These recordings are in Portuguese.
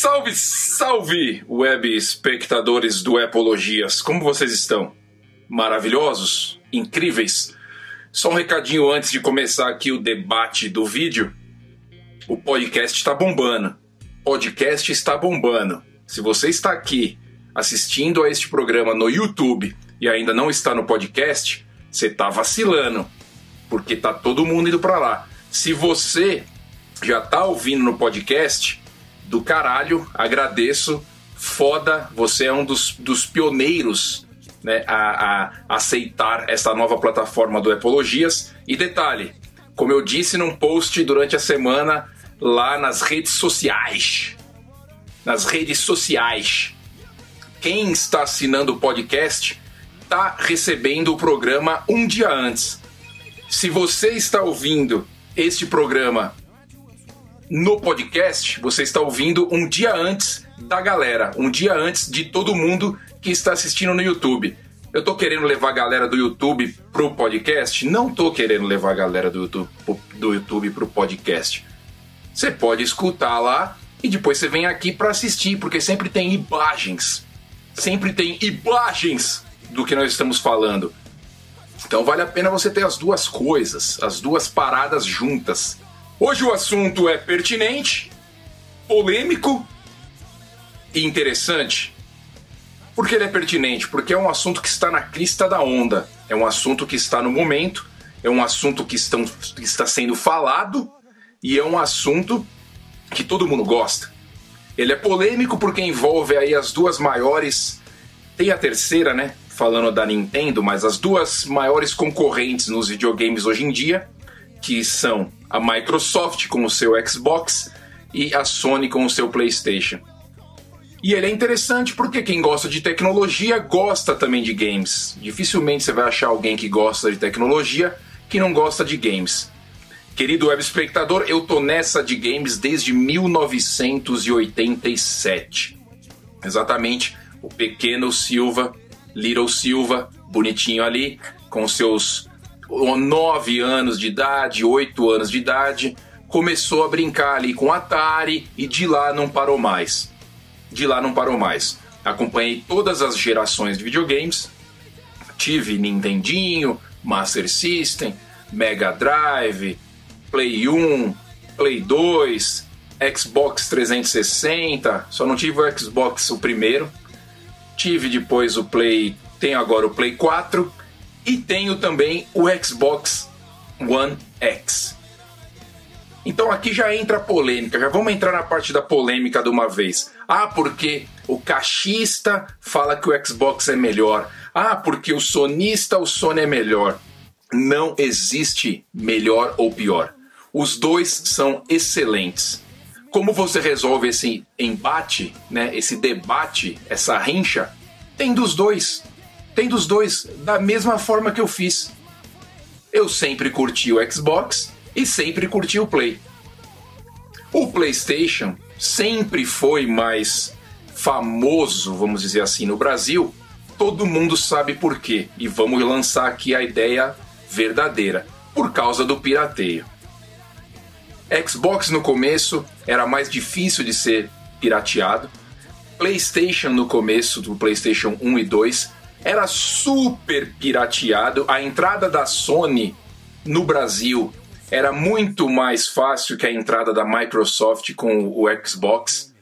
Salve, salve, web espectadores do Epologias. Como vocês estão? Maravilhosos? Incríveis? Só um recadinho antes de começar aqui o debate do vídeo. O podcast está bombando. Podcast está bombando. Se você está aqui assistindo a este programa no YouTube e ainda não está no podcast, você está vacilando, porque tá todo mundo indo para lá. Se você já tá ouvindo no podcast, do caralho, agradeço, foda, você é um dos, dos pioneiros né, a, a aceitar essa nova plataforma do Epologias. E detalhe, como eu disse num post durante a semana lá nas redes sociais, nas redes sociais, quem está assinando o podcast está recebendo o programa um dia antes. Se você está ouvindo este programa no podcast, você está ouvindo um dia antes da galera, um dia antes de todo mundo que está assistindo no YouTube. Eu tô querendo levar a galera do YouTube pro podcast? Não tô querendo levar a galera do YouTube, do YouTube pro podcast. Você pode escutar lá e depois você vem aqui para assistir, porque sempre tem imagens. Sempre tem imagens do que nós estamos falando. Então vale a pena você ter as duas coisas, as duas paradas juntas. Hoje o assunto é pertinente, polêmico e interessante. Por que ele é pertinente? Porque é um assunto que está na crista da onda, é um assunto que está no momento, é um assunto que, estão, que está sendo falado e é um assunto que todo mundo gosta. Ele é polêmico porque envolve aí as duas maiores, tem a terceira, né? Falando da Nintendo, mas as duas maiores concorrentes nos videogames hoje em dia, que são a Microsoft com o seu Xbox e a Sony com o seu PlayStation. E ele é interessante porque quem gosta de tecnologia gosta também de games. Dificilmente você vai achar alguém que gosta de tecnologia que não gosta de games. Querido web espectador, eu tô nessa de games desde 1987. Exatamente, o pequeno Silva, Little Silva, bonitinho ali, com seus 9 anos de idade, 8 anos de idade, começou a brincar ali com Atari e de lá não parou mais de lá não parou mais. Acompanhei todas as gerações de videogames, tive Nintendinho, Master System, Mega Drive, Play 1, Play 2, Xbox 360, só não tive o Xbox o primeiro. Tive depois o Play, tenho agora o Play 4 e tenho também o Xbox One X. Então aqui já entra a polêmica, já vamos entrar na parte da polêmica de uma vez. Ah, porque o cachista fala que o Xbox é melhor. Ah, porque o sonista, o Sony é melhor. Não existe melhor ou pior. Os dois são excelentes. Como você resolve esse embate, né, esse debate, essa rincha? Tem dos dois. Tem dos dois, da mesma forma que eu fiz. Eu sempre curti o Xbox e sempre curti o Play. O PlayStation sempre foi mais famoso, vamos dizer assim, no Brasil. Todo mundo sabe por quê. E vamos lançar aqui a ideia verdadeira: por causa do pirateio. Xbox no começo era mais difícil de ser pirateado. PlayStation no começo do PlayStation 1 e 2 era super pirateado. A entrada da Sony no Brasil era muito mais fácil que a entrada da Microsoft com o Xbox.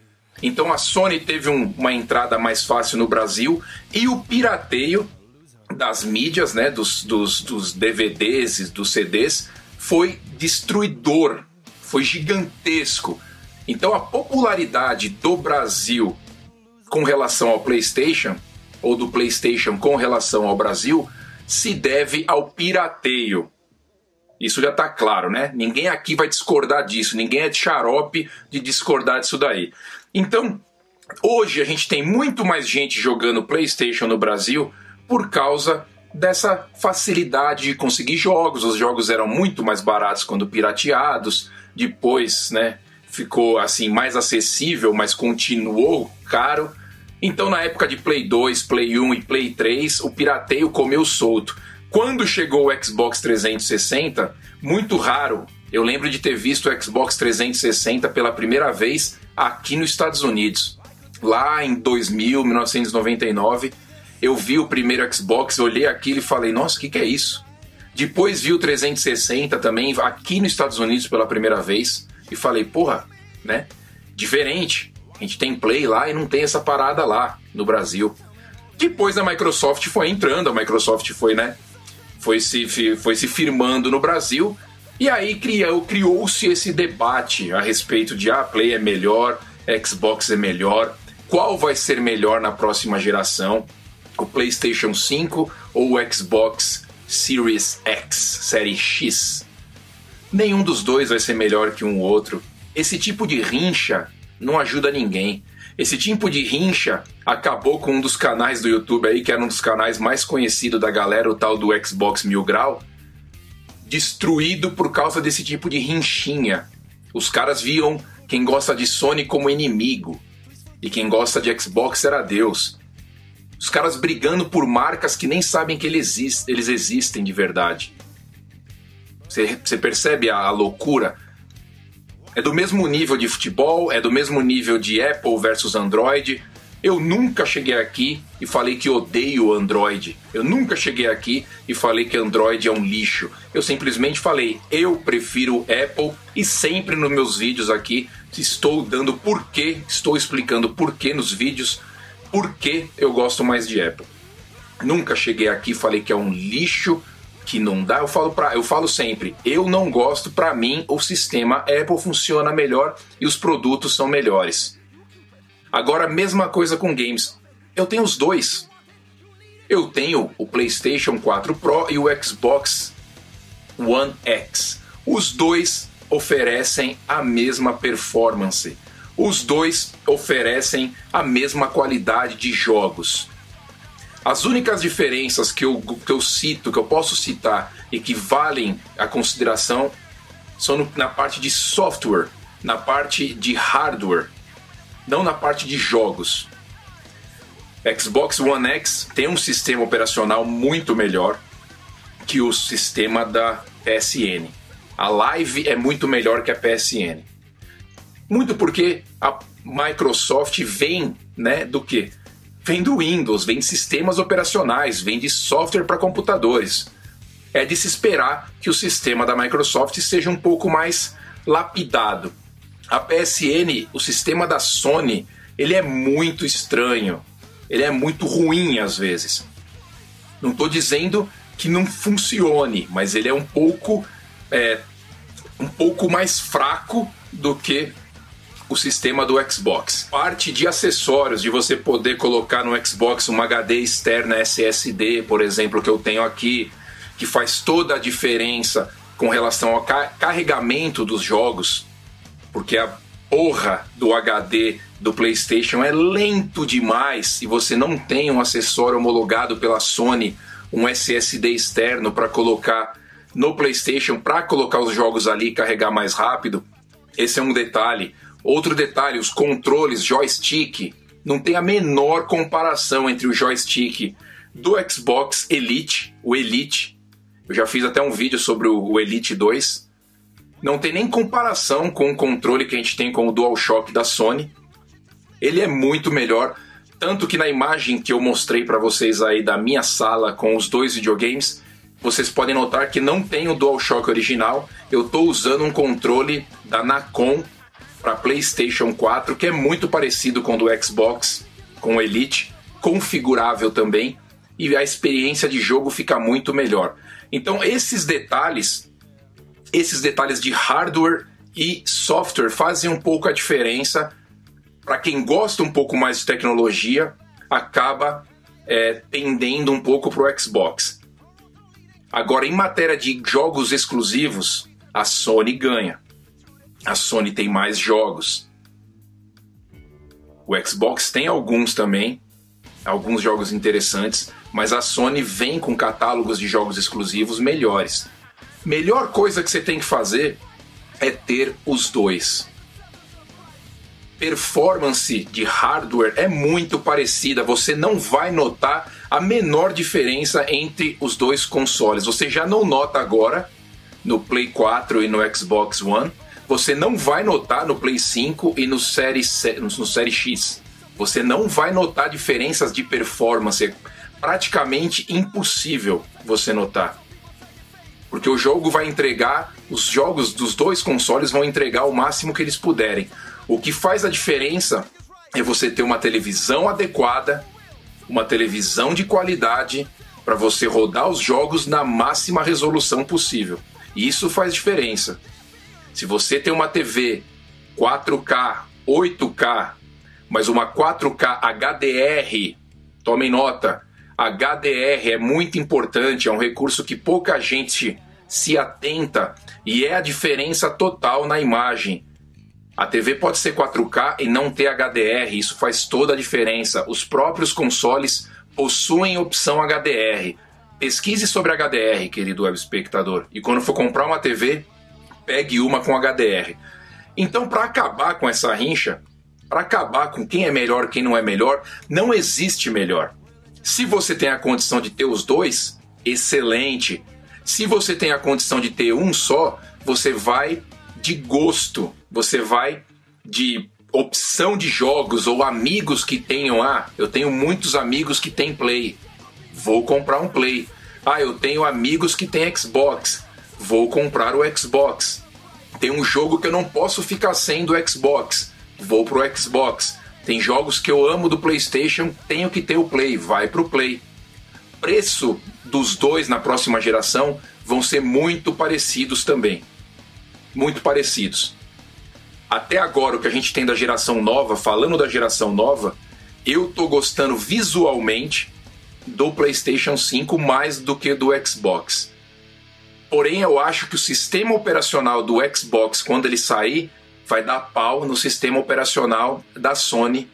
Então a Sony teve um, uma entrada mais fácil no Brasil e o pirateio das mídias, né, dos, dos, dos DVDs dos CDs, foi destruidor, foi gigantesco. Então a popularidade do Brasil com relação ao PlayStation, ou do PlayStation com relação ao Brasil, se deve ao pirateio. Isso já está claro, né? Ninguém aqui vai discordar disso, ninguém é de xarope de discordar disso daí. Então, hoje a gente tem muito mais gente jogando PlayStation no Brasil por causa dessa facilidade de conseguir jogos. Os jogos eram muito mais baratos quando pirateados, depois, né, ficou assim mais acessível, mas continuou caro. Então, na época de Play 2, Play 1 e Play 3, o pirateio comeu solto. Quando chegou o Xbox 360, muito raro Eu lembro de ter visto o Xbox 360 pela primeira vez aqui nos Estados Unidos. Lá em 2000, 1999, eu vi o primeiro Xbox, olhei aquilo e falei: Nossa, o que, que é isso? Depois vi o 360 também aqui nos Estados Unidos pela primeira vez e falei: Porra, né? Diferente. A gente tem Play lá e não tem essa parada lá no Brasil. Depois a Microsoft foi entrando, a Microsoft foi, né? Foi se, foi se firmando no Brasil. E aí criou, criou-se esse debate a respeito de ah, Play é melhor, Xbox é melhor, qual vai ser melhor na próxima geração, o PlayStation 5 ou o Xbox Series X, Série X. Nenhum dos dois vai ser melhor que um outro. Esse tipo de rincha não ajuda ninguém. Esse tipo de rincha acabou com um dos canais do YouTube aí, que era um dos canais mais conhecidos da galera, o tal do Xbox Mil Grau, destruído por causa desse tipo de rinchinha. Os caras viam quem gosta de Sony como inimigo e quem gosta de Xbox era Deus. Os caras brigando por marcas que nem sabem que eles, existem de verdade. Você percebe a loucura? É do mesmo nível de futebol, é do mesmo nível de Apple versus Android. Eu nunca cheguei aqui e falei que odeio Android. Eu nunca cheguei aqui e falei que Android é um lixo. Eu simplesmente falei, eu prefiro Apple e sempre nos meus vídeos aqui estou dando porquê, estou explicando porquê nos vídeos, porquê eu gosto mais de Apple. Nunca cheguei aqui e falei que é um lixo que não dá, eu falo para, eu falo sempre, eu não gosto, para mim o sistema Apple funciona melhor e os produtos são melhores. Agora mesma coisa com games. Eu tenho os dois. Eu tenho o PlayStation 4 Pro e o Xbox One X. Os dois oferecem a mesma performance. Os dois oferecem a mesma qualidade de jogos. As únicas diferenças que eu, que eu cito, que eu posso citar e que valem a consideração são no, na parte de software, na parte de hardware, não na parte de jogos. Xbox One X tem um sistema operacional muito melhor que o sistema da PSN. A Live é muito melhor que a PSN. Muito porque a Microsoft vem, né, do que? Vem do Windows, vem de sistemas operacionais, vem de software para computadores. É de se esperar que o sistema da Microsoft seja um pouco mais lapidado. A PSN, o sistema da Sony, ele é muito estranho. Ele é muito ruim às vezes. Não estou dizendo que não funcione, mas ele é um pouco é, um pouco mais fraco do que o sistema do Xbox. Parte de acessórios, de você poder colocar no Xbox uma HD externa SSD, por exemplo, que eu tenho aqui, que faz toda a diferença com relação ao carregamento dos jogos, porque a porra do HD do PlayStation é lento demais e você não tem um acessório homologado pela Sony, um SSD externo para colocar no PlayStation para colocar os jogos ali e carregar mais rápido. Esse é um detalhe. Outro detalhe, os controles joystick não tem a menor comparação entre o joystick do Xbox Elite, o Elite. Eu já fiz até um vídeo sobre o Elite 2. Não tem nem comparação com o controle que a gente tem com o DualShock da Sony. Ele é muito melhor, tanto que na imagem que eu mostrei para vocês aí da minha sala com os dois videogames, vocês podem notar que não tem o DualShock original. Eu estou usando um controle da Nacon para PlayStation 4, que é muito parecido com o do Xbox, com o Elite, configurável também, e a experiência de jogo fica muito melhor. Então, esses detalhes, esses detalhes de hardware e software fazem um pouco a diferença. Para quem gosta um pouco mais de tecnologia, acaba é, tendendo um pouco para o Xbox. Agora, em matéria de jogos exclusivos, a Sony ganha a Sony tem mais jogos. O Xbox tem alguns também, alguns jogos interessantes, mas a Sony vem com catálogos de jogos exclusivos melhores. Melhor coisa que você tem que fazer é ter os dois. Performance de hardware é muito parecida, você não vai notar a menor diferença entre os dois consoles. Você já não nota agora no Play 4 e no Xbox One, você não vai notar no Play 5 e no Série, no Série X. Você não vai notar diferenças de performance. É praticamente impossível você notar. Porque o jogo vai entregar, os jogos dos dois consoles vão entregar o máximo que eles puderem. O que faz a diferença é você ter uma televisão adequada, uma televisão de qualidade para você rodar os jogos na máxima resolução possível. E isso faz diferença. Se você tem uma TV 4K, 8K, mas uma 4K HDR, tomem nota, HDR é muito importante, é um recurso que pouca gente se atenta e é a diferença total na imagem. A TV pode ser 4K e não ter HDR, isso faz toda a diferença. Os próprios consoles possuem opção HDR. Pesquise sobre HDR, querido web espectador, e quando for comprar uma TV, pegue uma com HDR. Então, para acabar com essa rincha, para acabar com quem é melhor, quem não é melhor, não existe melhor. Se você tem a condição de ter os dois, excelente. Se você tem a condição de ter um só, você vai de gosto, você vai de opção de jogos ou amigos que tenham. Ah, eu tenho muitos amigos que têm Play, vou comprar um Play. Ah, eu tenho amigos que têm Xbox, vou comprar o Xbox. Tem um jogo que eu não posso ficar sem do Xbox, vou pro Xbox. Tem jogos que eu amo do PlayStation, tenho que ter o Play, vai pro Play. Preço dos dois na próxima geração vão ser muito parecidos também muito parecidos. Até agora, o que a gente tem da geração nova, falando da geração nova, eu tô gostando visualmente do PlayStation 5 mais do que do Xbox. Porém, eu acho que o sistema operacional do Xbox, quando ele sair, vai dar pau no sistema operacional da Sony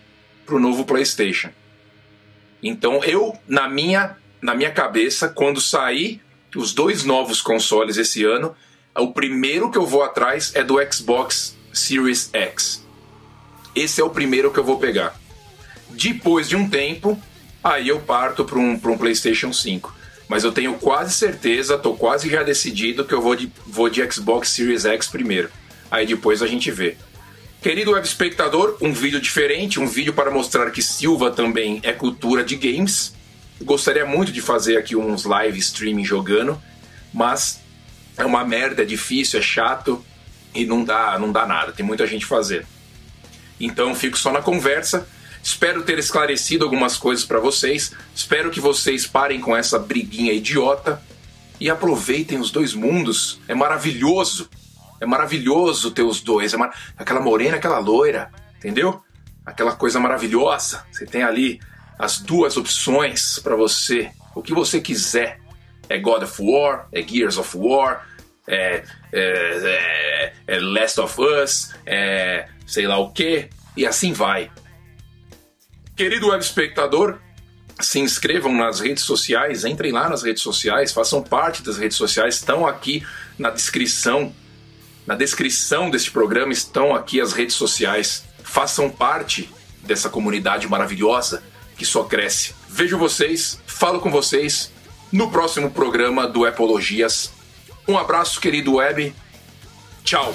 pro novo PlayStation. Então, eu, na minha, na minha cabeça, quando sair os dois novos consoles esse ano, o primeiro que eu vou atrás é do Xbox Series X. Esse é o primeiro que eu vou pegar. Depois de um tempo, aí eu parto para um, um PlayStation 5. Mas eu tenho quase certeza, tô quase já decidido que eu vou de, vou de Xbox Series X primeiro. Aí depois a gente vê. Querido web espectador, um vídeo diferente, um vídeo para mostrar que Silva também é cultura de games. Gostaria muito de fazer aqui uns live streaming jogando, mas é uma merda, é difícil, é chato e não dá, não dá nada. Tem muita gente fazendo. Então fico só na conversa. Espero ter esclarecido algumas coisas para vocês. Espero que vocês parem com essa briguinha idiota e aproveitem os dois mundos. É maravilhoso. É maravilhoso ter os dois. É mar... Aquela morena, aquela loira, entendeu? Aquela coisa maravilhosa. Você tem ali as duas opções para você, o que você quiser. É God of War, é Gears of War, é, é, é, é Last of Us, é sei lá o que, e assim vai. Querido web espectador, se inscrevam nas redes sociais, entrem lá nas redes sociais, façam parte das redes sociais, estão aqui na descrição. Na descrição deste programa estão aqui as redes sociais. Façam parte dessa comunidade maravilhosa que só cresce. Vejo vocês, falo com vocês no próximo programa do Epologias. Um abraço, querido Web. Tchau.